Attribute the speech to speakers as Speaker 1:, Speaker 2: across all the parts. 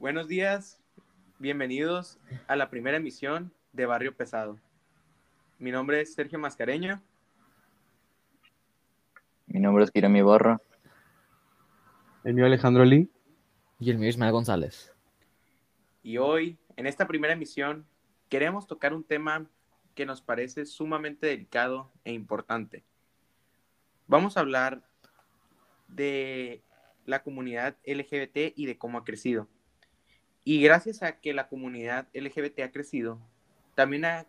Speaker 1: Buenos días, bienvenidos a la primera emisión de Barrio Pesado. Mi nombre es Sergio Mascareño.
Speaker 2: Mi nombre es Kirami Barra.
Speaker 3: El mío Alejandro Lee.
Speaker 4: Y el mío Ismael González.
Speaker 1: Y hoy, en esta primera emisión, queremos tocar un tema que nos parece sumamente delicado e importante. Vamos a hablar de la comunidad LGBT y de cómo ha crecido. Y gracias a que la comunidad LGBT ha crecido, también ha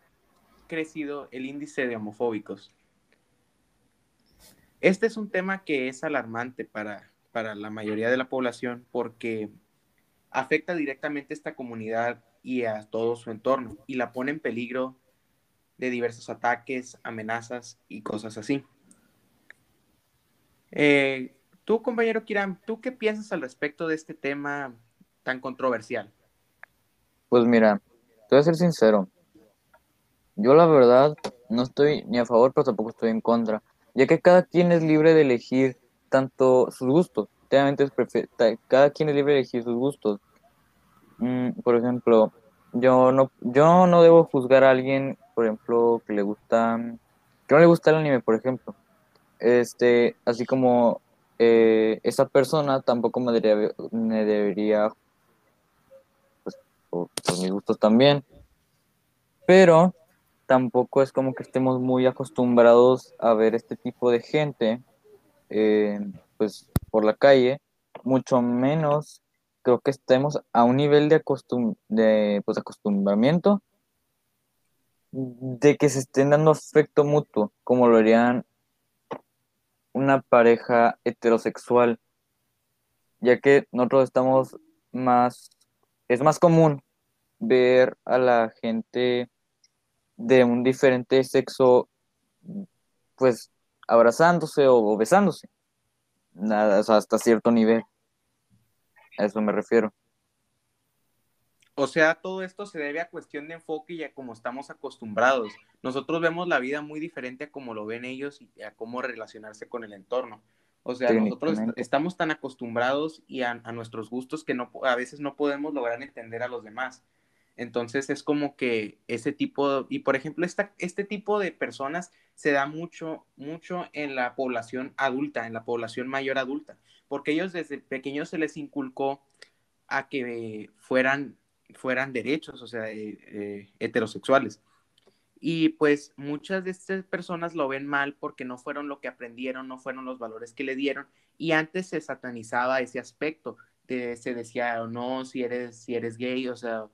Speaker 1: crecido el índice de homofóbicos. Este es un tema que es alarmante para, para la mayoría de la población porque afecta directamente a esta comunidad y a todo su entorno y la pone en peligro de diversos ataques, amenazas y cosas así. Eh, tú, compañero Kiram, ¿tú qué piensas al respecto de este tema tan controversial?
Speaker 2: Pues mira, te voy a ser sincero. Yo la verdad no estoy ni a favor, pero tampoco estoy en contra, ya que cada quien es libre de elegir tanto sus gustos. es cada quien es libre de elegir sus gustos. Mm, por ejemplo, yo no, yo no debo juzgar a alguien, por ejemplo, que le gusta, que no le gusta el anime, por ejemplo. Este, así como eh, esa persona tampoco me debería, me debería pues, por, mis gustos también. Pero tampoco es como que estemos muy acostumbrados a ver este tipo de gente, eh, pues, por la calle, mucho menos creo que estemos a un nivel de, acostum de pues, acostumbramiento de que se estén dando afecto mutuo, como lo harían una pareja heterosexual, ya que nosotros estamos más, es más común ver a la gente de un diferente sexo, pues abrazándose o, besándose, nada, hasta cierto nivel. A eso me refiero.
Speaker 1: O sea, todo esto se debe a cuestión de enfoque y a cómo estamos acostumbrados. Nosotros vemos la vida muy diferente a cómo lo ven ellos y a cómo relacionarse con el entorno. O sea, nosotros estamos tan acostumbrados y a, nuestros gustos que no, a veces no podemos lograr entender a los demás. Entonces es como que ese tipo, y por ejemplo, esta, este tipo de personas se da mucho, mucho en la población adulta, en la población mayor adulta porque ellos desde pequeños se les inculcó a que fueran, fueran derechos, o sea, eh, eh, heterosexuales. Y pues muchas de estas personas lo ven mal porque no fueron lo que aprendieron, no fueron los valores que le dieron. Y antes se satanizaba ese aspecto. se decía, no, si eres, si eres gay, o sea,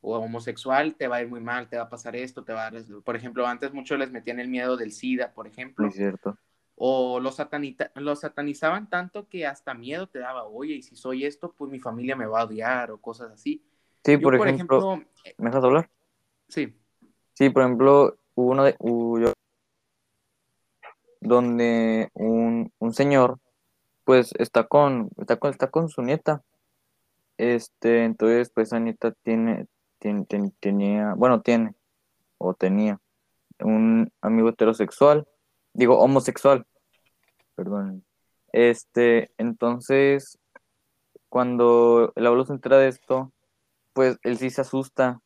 Speaker 1: o homosexual, te va a ir muy mal, te va a pasar esto, te va a... Por ejemplo, antes muchos les metían el miedo del SIDA, por ejemplo.
Speaker 2: Es cierto
Speaker 1: o los, satanizaban tanto que hasta miedo te daba, oye, y si soy esto, pues mi familia me va a odiar o cosas así.
Speaker 2: Sí, por, ejemplo, eh, ¿me dejas hablar?
Speaker 1: Sí.
Speaker 2: Sí, por ejemplo, hubo uno de, donde un, señor, pues, está con, está con, está con su nieta. Este, entonces, pues, esa nieta tiene, tiene, tenía, bueno, tiene, o tenía, un amigo heterosexual, digo, homosexual, perdón. Este, entonces, cuando el abuelo se entera de esto, pues él sí se asusta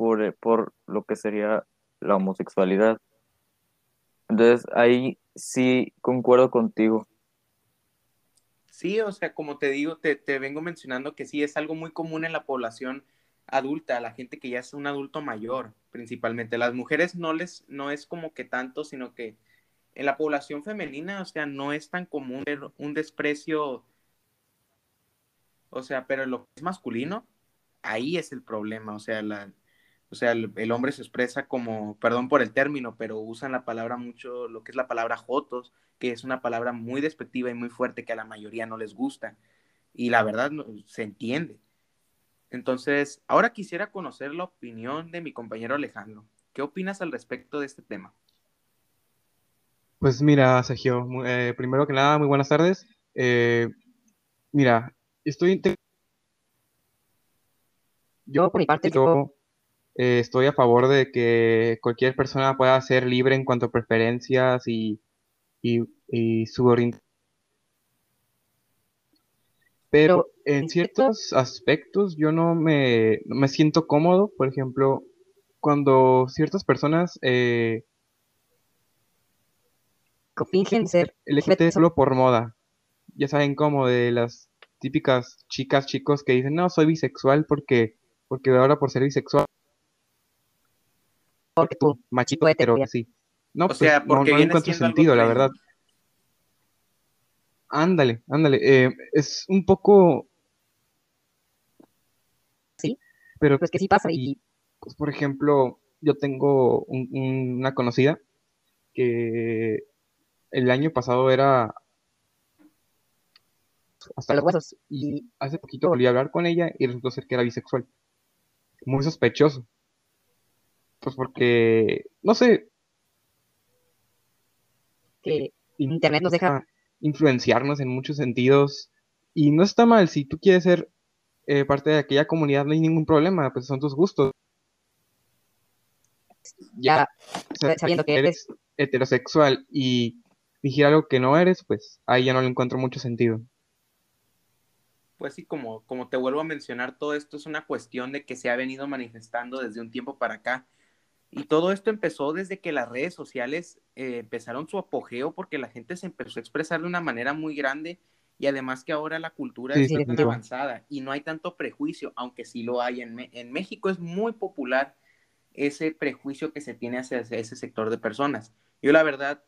Speaker 2: por, por lo que sería la homosexualidad. Entonces, ahí sí concuerdo contigo.
Speaker 1: Sí, o sea, como te digo, te, te, vengo mencionando que sí es algo muy común en la población adulta, la gente que ya es un adulto mayor, principalmente. Las mujeres no les, no es como que tanto, sino que en la población femenina, o sea, no es tan común un desprecio, o sea, pero lo que es masculino, ahí es el problema, o sea, la, o sea, el, hombre se expresa como, perdón por el término, pero usan la palabra mucho, lo que es la palabra jotos, que es una palabra muy despectiva y muy fuerte que a la mayoría no les gusta. Y la verdad se entiende. Entonces, ahora quisiera conocer la opinión de mi compañero Alejandro. ¿Qué opinas al respecto de este tema?
Speaker 3: Pues mira, Sergio, eh, primero que nada, muy buenas tardes. Eh, mira, estoy... Yo, por mi parte, yo, eh, estoy a favor de que cualquier persona pueda ser libre en cuanto a preferencias y, y, su orientación. pero en ciertos aspectos yo no me, no me siento cómodo, por ejemplo, cuando ciertas personas eh,
Speaker 5: fingen ser
Speaker 3: LGBT solo por moda. Ya saben cómo de las típicas chicas, chicos que dicen, no, soy bisexual porque, porque ahora por ser bisexual,
Speaker 5: porque tú,
Speaker 3: machito,
Speaker 5: ser.
Speaker 3: sí. No,
Speaker 1: O
Speaker 3: pues,
Speaker 1: sea,
Speaker 3: no,
Speaker 1: porque
Speaker 3: no
Speaker 1: viene
Speaker 3: encuentro sentido, la verdad. Ándale, ándale. eh, es un poco...
Speaker 5: Sí.
Speaker 3: Pero
Speaker 5: pues que sí pasa
Speaker 3: Y, pues, por ejemplo, yo tengo un- un- una conocida que el año pasado era
Speaker 5: hasta los huesos
Speaker 3: y
Speaker 5: y
Speaker 3: hace poquito volví a hablar con ella y resultó ser que era bisexual. Muy sospechoso. Pues porque, no sé,
Speaker 5: que Internet nos deja
Speaker 3: influenciarnos en muchos sentidos y no está mal. Si tú quieres ser eh, parte de aquella comunidad, no hay ningún problema, pues son tus gustos.
Speaker 5: ya
Speaker 3: O sea,
Speaker 5: sabiendo que
Speaker 3: eres heterosexual y fingir algo que no eres, pues ahí ya no le encuentro mucho sentido.
Speaker 1: Pues sí, como, como te vuelvo a mencionar, todo esto es una cuestión de que se ha venido manifestando desde un tiempo para acá. Y todo esto empezó desde que las redes sociales eh, empezaron su apogeo porque la gente se empezó a expresar de una manera muy grande y además que ahora la cultura
Speaker 3: Sí,
Speaker 1: está tan avanzada y no hay tanto prejuicio, aunque sí lo hay. En, en México es muy popular ese prejuicio que se tiene hacia ese sector de personas. Yo la verdad,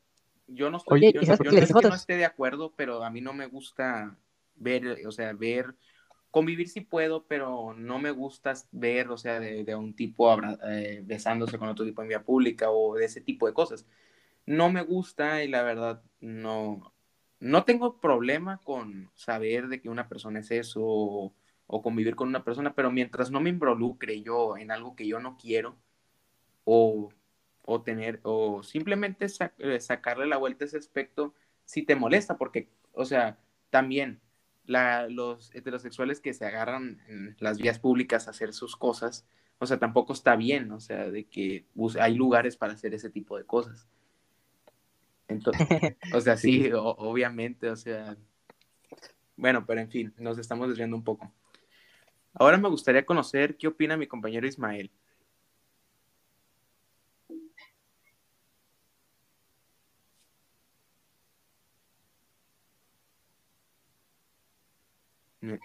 Speaker 1: yo no estoy,
Speaker 5: Oye,
Speaker 1: yo,
Speaker 5: ¿y sabes
Speaker 1: yo
Speaker 5: por qué
Speaker 1: no es no esté de acuerdo, pero a mí no me gusta ver, o sea, ver, convivir sí puedo, pero no me gusta ver, o sea, de, un tipo abra- eh, besándose con otro tipo en vía pública o de ese tipo de cosas. No me gusta y la verdad no, no tengo problema con saber de que una persona es eso o, o convivir con una persona, pero mientras no me involucre yo en algo que yo no quiero o, o tener, o simplemente eh, sacarle la vuelta a ese aspecto, si te molesta, porque, o sea, también la, los heterosexuales que se agarran en las vías públicas a hacer sus cosas, o sea, tampoco está bien, o sea, de que hay lugares para hacer ese tipo de cosas. Entonces, o sea, sí, o- obviamente, o sea, bueno, pero en fin, nos estamos desviando un poco. Ahora me gustaría conocer qué opina mi compañero Ismael.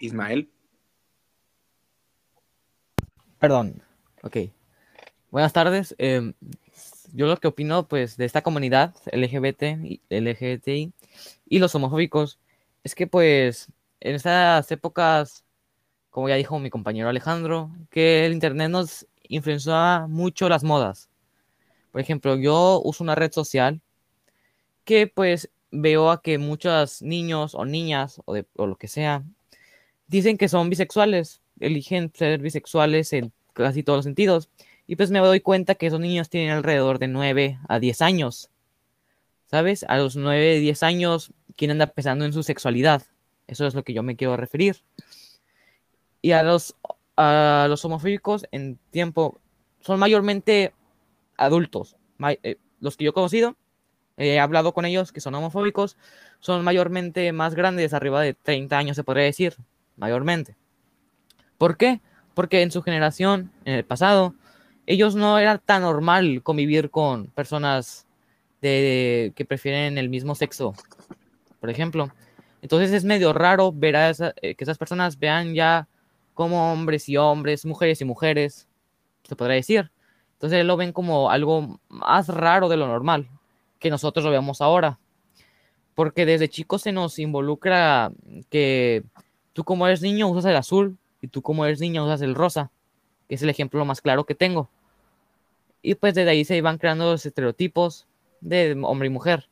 Speaker 1: Ismael.
Speaker 4: Perdón. Ok. Buenas tardes. em, yo lo que opino, pues, de esta comunidad LGBT, LGBTI y los homofóbicos es que, pues, en estas épocas, como ya dijo mi compañero Alejandro, que el internet nos influencia mucho las modas. Por ejemplo, yo uso una red social que, pues, veo a que muchos niños o niñas o lo que sea dicen que son bisexuales, eligen ser bisexuales en casi todos los sentidos. Y pues me doy cuenta que esos niños tienen alrededor de 9 a 10 años. ¿Sabes? A los 9, 10 años, ¿quién anda pensando en su sexualidad? Eso es lo que yo me quiero referir. Y a los, a los homofóbicos en tiempo son mayormente adultos. Eh, los que yo he conocido, he hablado con ellos que son homofóbicos, son mayormente más grandes, arriba de 30 años se podría decir, mayormente. ¿Por qué? Porque en su generación, en el pasado, ellos no era tan normal convivir con personas de, que prefieren el mismo sexo, por ejemplo. Entonces es medio raro ver a esa- eh, que esas personas vean ya como hombres y hombres, mujeres y mujeres, se podría decir. Entonces lo ven como algo más raro de lo normal que nosotros lo veamos ahora. Porque desde chicos se nos involucra que tú como eres niño usas el azul y tú como eres niña usas el rosa, que es el ejemplo más claro que tengo. Y pues desde ahí se van creando los estereotipos de hombre y mujer.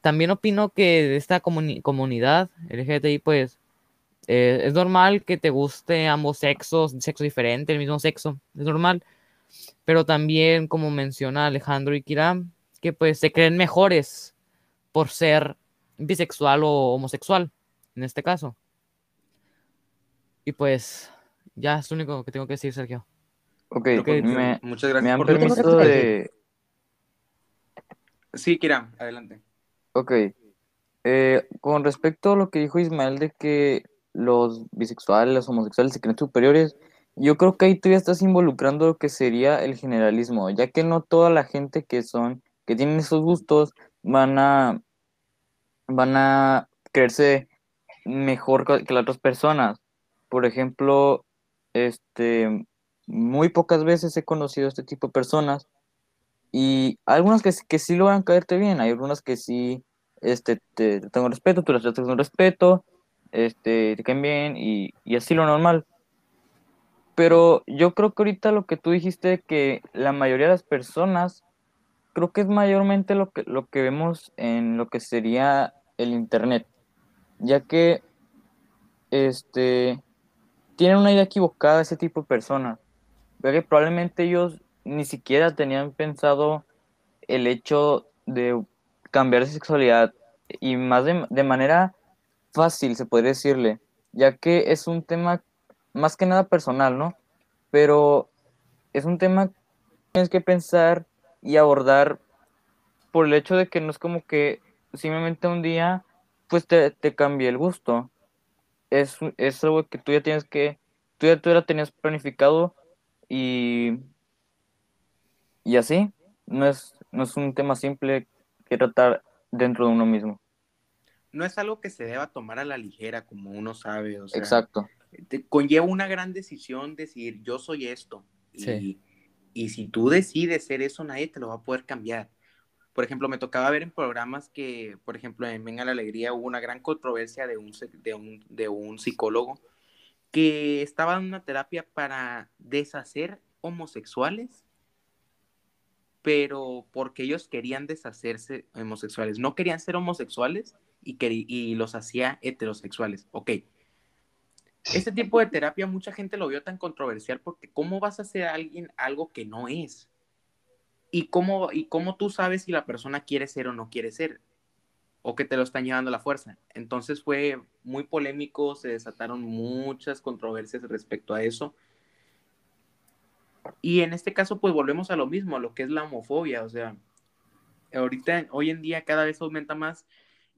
Speaker 4: También opino que esta comuni- comunidad LGBTI, pues eh, es normal que te guste ambos sexos, sexo diferente, el mismo sexo, es normal. Pero también, como menciona Alejandro y Kiram, que pues se creen mejores por ser bisexual o homosexual, en este caso. Y pues, ya es lo único que tengo que decir, Sergio.
Speaker 2: Ok,
Speaker 1: que-
Speaker 2: me,
Speaker 1: Muchas
Speaker 2: me
Speaker 1: gracias
Speaker 2: han
Speaker 1: por
Speaker 2: permitido de...
Speaker 1: Sí, Kiram, adelante.
Speaker 2: Ok. Eh, con respecto a lo que dijo Ismael de que los bisexuales, los homosexuales se creen superiores, yo creo que ahí tú ya estás involucrando lo que sería el generalismo, ya que no toda la gente que son, que tienen esos gustos, van a, van a creerse mejor que las otras personas. Por ejemplo, este, muy pocas veces he conocido este tipo de personas y algunas que, que sí logran caerte bien, hay algunas que sí este, te, te tengo respeto, tú las tratas con respeto, este, te caen bien y, y así lo normal. Pero yo creo que ahorita lo que tú dijiste, que la mayoría de las personas, creo que es mayormente lo que, lo que vemos en lo que sería el Internet, ya que este, tienen una idea equivocada ese tipo de personas, ya que probablemente ellos ni siquiera tenían pensado el hecho de cambiar de sexualidad y más de, de manera fácil, se podría decirle, ya que es un tema más que nada personal, ¿no? Pero es un tema que tienes que pensar y abordar por el hecho de que no es como que simplemente un día pues te, te cambie el gusto. Es, es algo que tú ya tienes que, tú ya, tú ya tenías planificado y, y así. No es, no es un tema simple que tratar dentro de uno mismo.
Speaker 1: No es algo que se deba tomar a la ligera, como uno sabe, o sea,
Speaker 2: Exacto.
Speaker 1: te conlleva una gran decisión decir, yo soy esto. Y,
Speaker 4: Sí.
Speaker 1: y si tú decides ser eso, nadie te lo va a poder cambiar. Por ejemplo, me tocaba ver en programas que, por ejemplo, en Venga la Alegría hubo una gran controversia de un, de un, de un psicólogo que estaba en una terapia para deshacer homosexuales, pero porque ellos querían deshacerse homosexuales. No querían ser homosexuales y, y los hacía heterosexuales. Ok. Este tipo de terapia mucha gente lo vio tan controversial porque ¿cómo vas a hacer a alguien algo que no es? ¿Y cómo, ¿Y cómo tú sabes si la persona quiere ser o no quiere ser? O que te lo están llevando a la fuerza. Entonces fue muy polémico, se desataron muchas controversias respecto a eso. Y en este caso, pues volvemos a lo mismo, a lo que es la homofobia. O sea, ahorita, hoy en día cada vez aumenta más.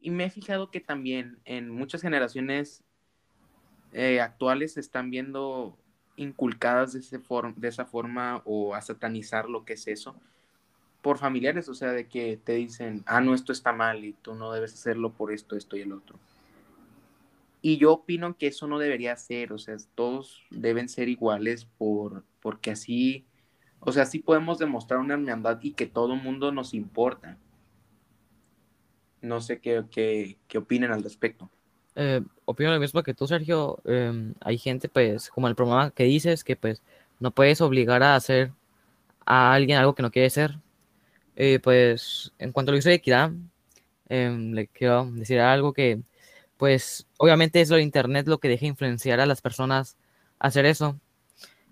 Speaker 1: Y me he fijado que también en muchas generaciones eh, actuales se están viendo inculcadas de, ese de esa forma o a satanizar lo que es eso por familiares, o sea, de que te dicen, ah, no, esto está mal y tú no debes hacerlo por esto, esto y el otro. Y yo opino que eso no debería ser, o sea, todos deben ser iguales por, porque así, o sea, así podemos demostrar una hermandad y que todo mundo nos importa. No sé qué, qué, qué opinen al respecto.
Speaker 4: Eh, opino lo mismo que tú, Sergio. Em, hay gente, pues, como el programa que dices, que pues no puedes obligar a hacer a alguien algo que no quiere ser. Eh, pues, en cuanto a lo que hizo de equidad, em, le quiero decir algo que, pues, obviamente es lo de internet lo que deja influenciar a las personas a hacer eso.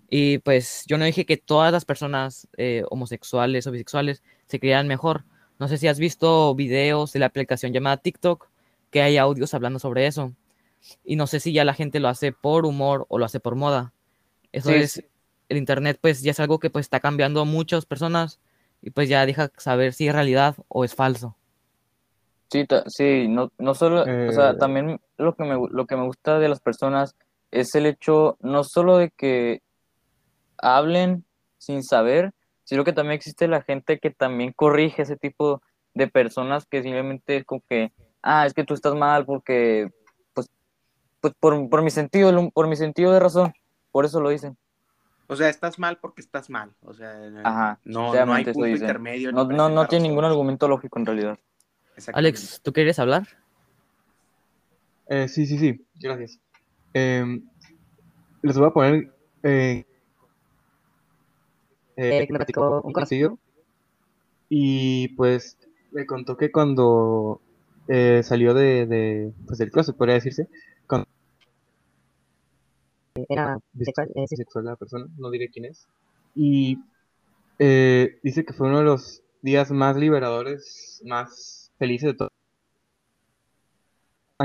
Speaker 4: Y pues yo no dije que todas las personas eh, homosexuales o bisexuales se crean mejor. No sé si has visto videos de la aplicación llamada TikTok, que hay audios hablando sobre eso. Y no sé si ya la gente lo hace por humor o lo hace por moda. Eso
Speaker 2: Sí,
Speaker 4: es,
Speaker 2: sí.
Speaker 4: el internet pues ya es algo que pues está cambiando a muchas personas y pues ya deja saber si es realidad o es falso.
Speaker 2: Sí, sí, no, no solo, o sea,
Speaker 3: Eh,
Speaker 2: también lo que me, lo que me gusta de las personas es el hecho no solo de que hablen sin saber, sino que también existe la gente que también corrige ese tipo de personas que simplemente es como que, ah, es que tú estás mal porque, pues, pues por, por mi sentido, por mi sentido de razón, por eso lo dicen.
Speaker 1: O sea, estás mal porque estás mal. O sea,
Speaker 2: Ajá,
Speaker 1: no, no hay punto intermedio. ni
Speaker 2: No, no, no tiene ningún argumento lógico en realidad.
Speaker 4: Alex, ¿tú quieres hablar?
Speaker 3: eh, sí, sí, sí, gracias. Em, les voy a poner eh, eh,
Speaker 5: Eh, me platicó un
Speaker 3: conocido y pues me contó que cuando eh, salió de, de, pues del closet, podría decirse,
Speaker 5: Era bisexual. eh,
Speaker 3: bisexual la persona, no diré quién es, y eh, dice que fue uno de los días más liberadores, más felices de todo.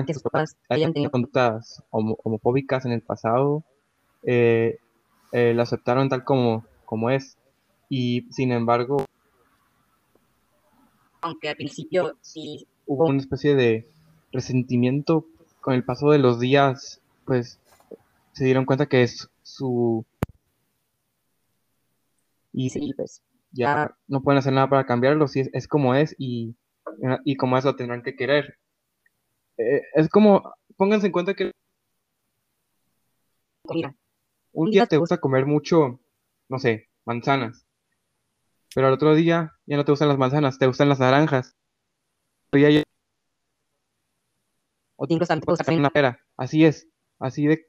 Speaker 5: Que sus papás hayan tenido
Speaker 3: conductas homo- homofóbicas en el pasado, eh, eh, lo aceptaron tal como, como es, y sin embargo
Speaker 5: aunque al principio sí
Speaker 3: hubo una especie de, resentimiento con el paso de los días, pues se dieron cuenta que es su... Y
Speaker 5: Sí, pues.
Speaker 3: ya no pueden hacer nada para cambiarlo, si es, es como es y, y como es lo tendrán que querer. Eh, es como, pónganse en cuenta que
Speaker 5: Comida.
Speaker 3: un día te gusta comer mucho, no sé, manzanas, pero al otro día ya no te gustan las manzanas, te gustan las naranjas. Ya
Speaker 5: O incluso te
Speaker 3: gustan una pera. Así es, así de,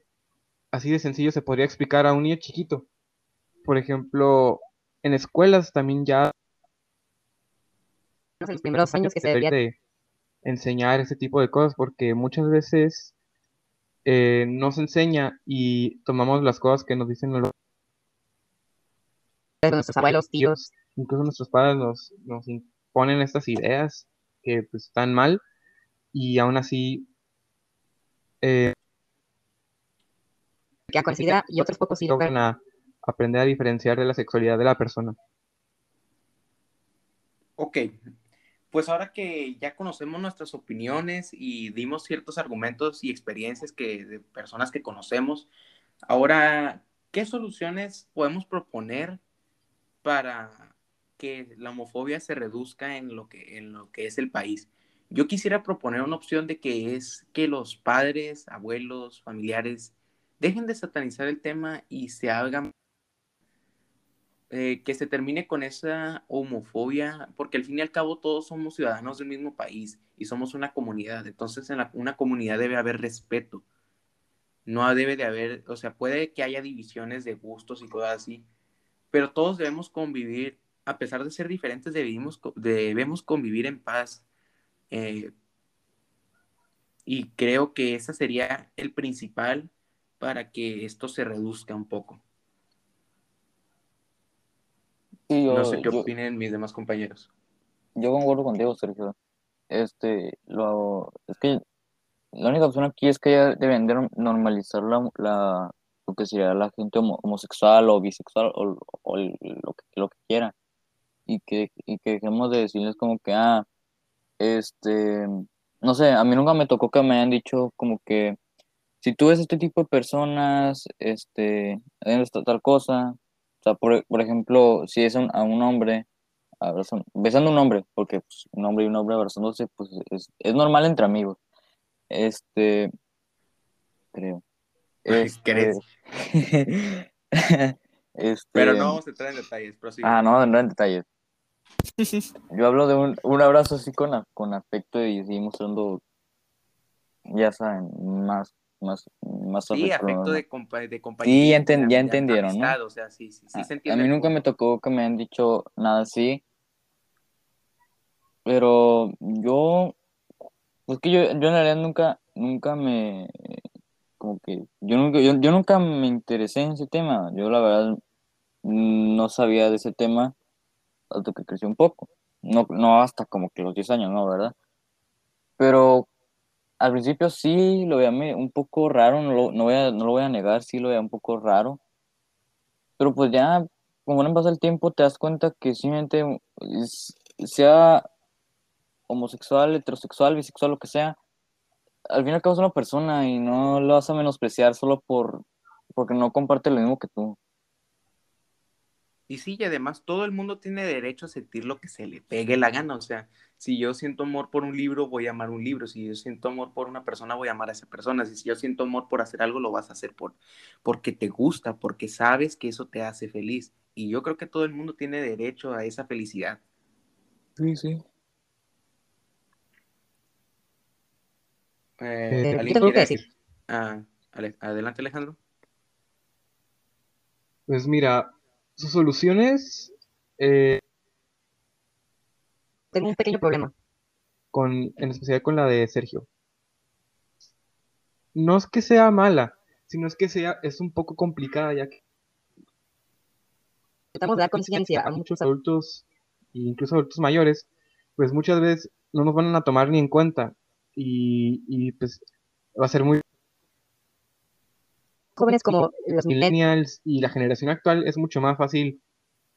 Speaker 3: así de sencillo se podría explicar a un niño chiquito. Por ejemplo, en escuelas también ya
Speaker 5: en los primeros años que se
Speaker 3: debería de enseñar ese tipo de cosas porque muchas veces eh, no se enseña y tomamos las cosas que nos dicen los
Speaker 5: nuestros abuelos, tíos.
Speaker 3: incluso nuestros padres nos, nos imponen estas ideas que pues, están mal y aún así eh,
Speaker 5: que considera y otros pocos sí
Speaker 3: logran a aprender a diferenciar de la sexualidad de la persona.
Speaker 1: Ok, pues ahora que ya conocemos nuestras opiniones y dimos ciertos argumentos y experiencias que, de personas que conocemos, ahora, ¿qué soluciones podemos proponer para que la homofobia se reduzca en lo que, en lo que es el país? Yo quisiera proponer una opción de que es que los padres, abuelos, familiares dejen de satanizar el tema y se hagan eh, que se termine con esa homofobia, porque al fin y al cabo todos somos ciudadanos del mismo país y somos una comunidad, entonces en la, una comunidad debe haber respeto, no debe de haber, o sea, puede que haya divisiones de gustos y cosas así, pero todos debemos convivir, a pesar de ser diferentes, debemos, debemos convivir en paz. Eh, y creo que ese sería el principal para que esto se reduzca un poco.
Speaker 2: Sí, yo,
Speaker 1: no sé qué
Speaker 2: yo-
Speaker 1: opinen mis demás compañeros.
Speaker 2: yo concuerdo contigo, Sergio. Este, lo, es que la única opción aquí es que ya deben de norm- normalizar la, la- lo que sería la gente homo- homosexual o bisexual o, o el- lo que, lo que quiera. Y que, y que dejemos de decirles como que, ah, este, no sé, a mí nunca me tocó que me hayan dicho como que si tú ves este tipo de personas, este, tal cosa, o sea, por, por ejemplo, si es un- a un hombre, abrazando, besando a un hombre, porque pues, un hombre y un hombre abrazándose, pues es, es normal entre amigos. Este, creo. Este, este,
Speaker 1: Pero no vamos a entrar en detalles, prosigue.
Speaker 2: Ah, no, no en detalles. Yo hablo de un, un abrazo así con, a- con afecto y sí mostrando, ya saben, más, más, más
Speaker 1: sí,
Speaker 2: afecto,
Speaker 1: de, compa de compañía.
Speaker 2: Sí, ya enten-
Speaker 1: de-
Speaker 2: ya entendieron, ¿no?
Speaker 1: O sea, sí, sí, sí
Speaker 2: Ah,
Speaker 1: se
Speaker 2: a mí nunca me tocó que me han dicho nada así, pero yo, pues que yo, yo en realidad nunca, nunca me, como que, yo nunca, yo, yo nunca me interesé en ese tema, yo la verdad no sabía de ese tema hasta que crecí un poco, no, no hasta como que los 10 años, ¿no? ¿Verdad? Pero al principio sí lo veía un poco raro, no lo, no voy a, no lo voy a negar, sí lo veía un poco raro, pero pues ya, conforme pasa el tiempo, te das cuenta que simplemente es- sea homosexual, heterosexual, bisexual, lo que sea, al fin y al cabo es una persona y no lo vas a menospreciar solo por porque no comparte lo mismo que tú.
Speaker 1: Y sí, y además todo el mundo tiene derecho a sentir lo que se le pegue la gana. O sea, si yo siento amor por un libro, voy a amar un libro. Si yo siento amor por una persona, voy a amar a esa persona. Si yo siento amor por hacer algo, lo vas a hacer por, porque te gusta, porque sabes que eso te hace feliz. Y yo creo que todo el mundo tiene derecho a esa felicidad.
Speaker 2: Sí, sí.
Speaker 1: Eh,
Speaker 3: Eh,
Speaker 1: ¿Alguien
Speaker 5: yo tengo
Speaker 1: quiere
Speaker 5: que
Speaker 1: decir?
Speaker 5: decir.
Speaker 1: Ah, Ale- adelante, Alejandro.
Speaker 3: Pues mira, sus soluciones eh,
Speaker 5: Tengo un pequeño problema.
Speaker 3: con, en especial con la de Sergio. No es que sea mala, sino es que sea, es un poco complicada, ya que
Speaker 5: Tratamos de dar conciencia a muchos
Speaker 3: adultos, e incluso adultos mayores, pues muchas veces no nos van a tomar ni en cuenta. Y, y pues va a ser muy
Speaker 5: jóvenes como los millennials.
Speaker 3: y la generación actual es mucho más fácil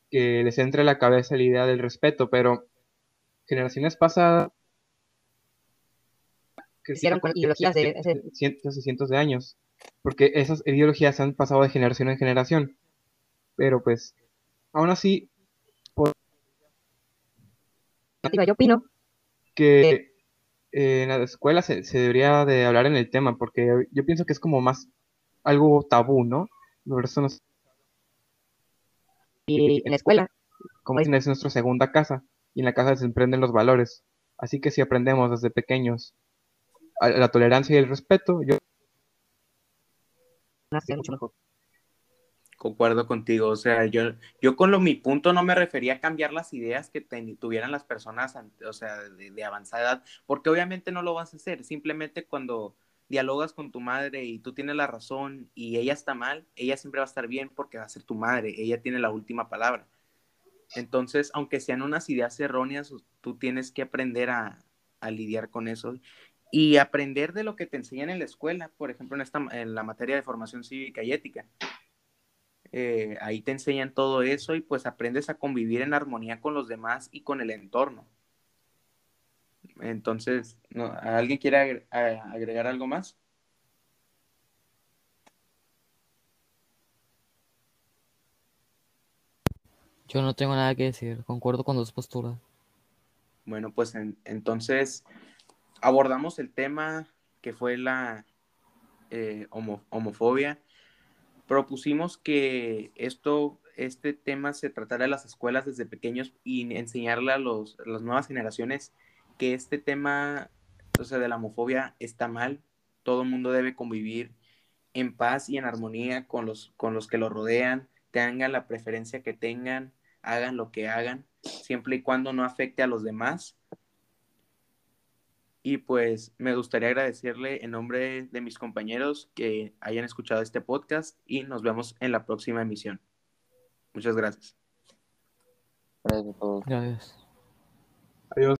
Speaker 3: que les entre en la cabeza la idea del respeto, pero generaciones pasadas
Speaker 5: Hicieron con ideologías de
Speaker 3: cientos y cientos de años, porque esas ideologías han pasado de generación en generación. Pero pues, aún así,
Speaker 5: Yo opino
Speaker 3: que eh, en la escuela se, se debería de hablar en el tema, porque yo pienso que es como más algo tabú, ¿no? Eso nos,
Speaker 5: y en la escuela,
Speaker 3: como dicen, es nuestra segunda casa, y en la casa se emprenden los valores. Así que si aprendemos desde pequeños a- la tolerancia y el respeto, yo
Speaker 5: nace mucho mejor.
Speaker 1: Concuerdo contigo, o sea, yo, yo con lo mi punto no me refería a cambiar las ideas que ten- tuvieran las personas, ante- o sea, de, de avanzada edad, porque obviamente no lo vas a hacer, simplemente cuando dialogas con tu madre y tú tienes la razón y ella está mal, ella siempre va a estar bien porque va a ser tu madre, ella tiene la última palabra. Entonces, aunque sean unas ideas erróneas, tú tienes que aprender a, a lidiar con eso y aprender de lo que te enseñan en la escuela, por ejemplo, en, esta, en la materia de formación cívica y ética eh, ahí te enseñan todo eso y pues aprendes a convivir en armonía con los demás y con el entorno. Entonces, ¿no? ¿alguien quiere agregar algo más?
Speaker 4: Yo no tengo nada que decir, concuerdo con dos posturas.
Speaker 1: Bueno, pues en- entonces abordamos el tema que fue la eh, homo- homofobia. Propusimos que esto, este tema se tratara en las escuelas desde pequeños y enseñarle a, los, a las nuevas generaciones que este tema, o sea, de la homofobia está mal. Todo el mundo debe convivir en paz y en armonía con los, con los que lo rodean, tengan la preferencia que tengan, hagan lo que hagan, siempre y cuando no afecte a los demás. Y pues me gustaría agradecerle en nombre de mis compañeros que hayan escuchado este podcast y nos vemos en la próxima emisión. Muchas gracias.
Speaker 2: Gracias a todos.
Speaker 4: Gracias.
Speaker 3: Adiós.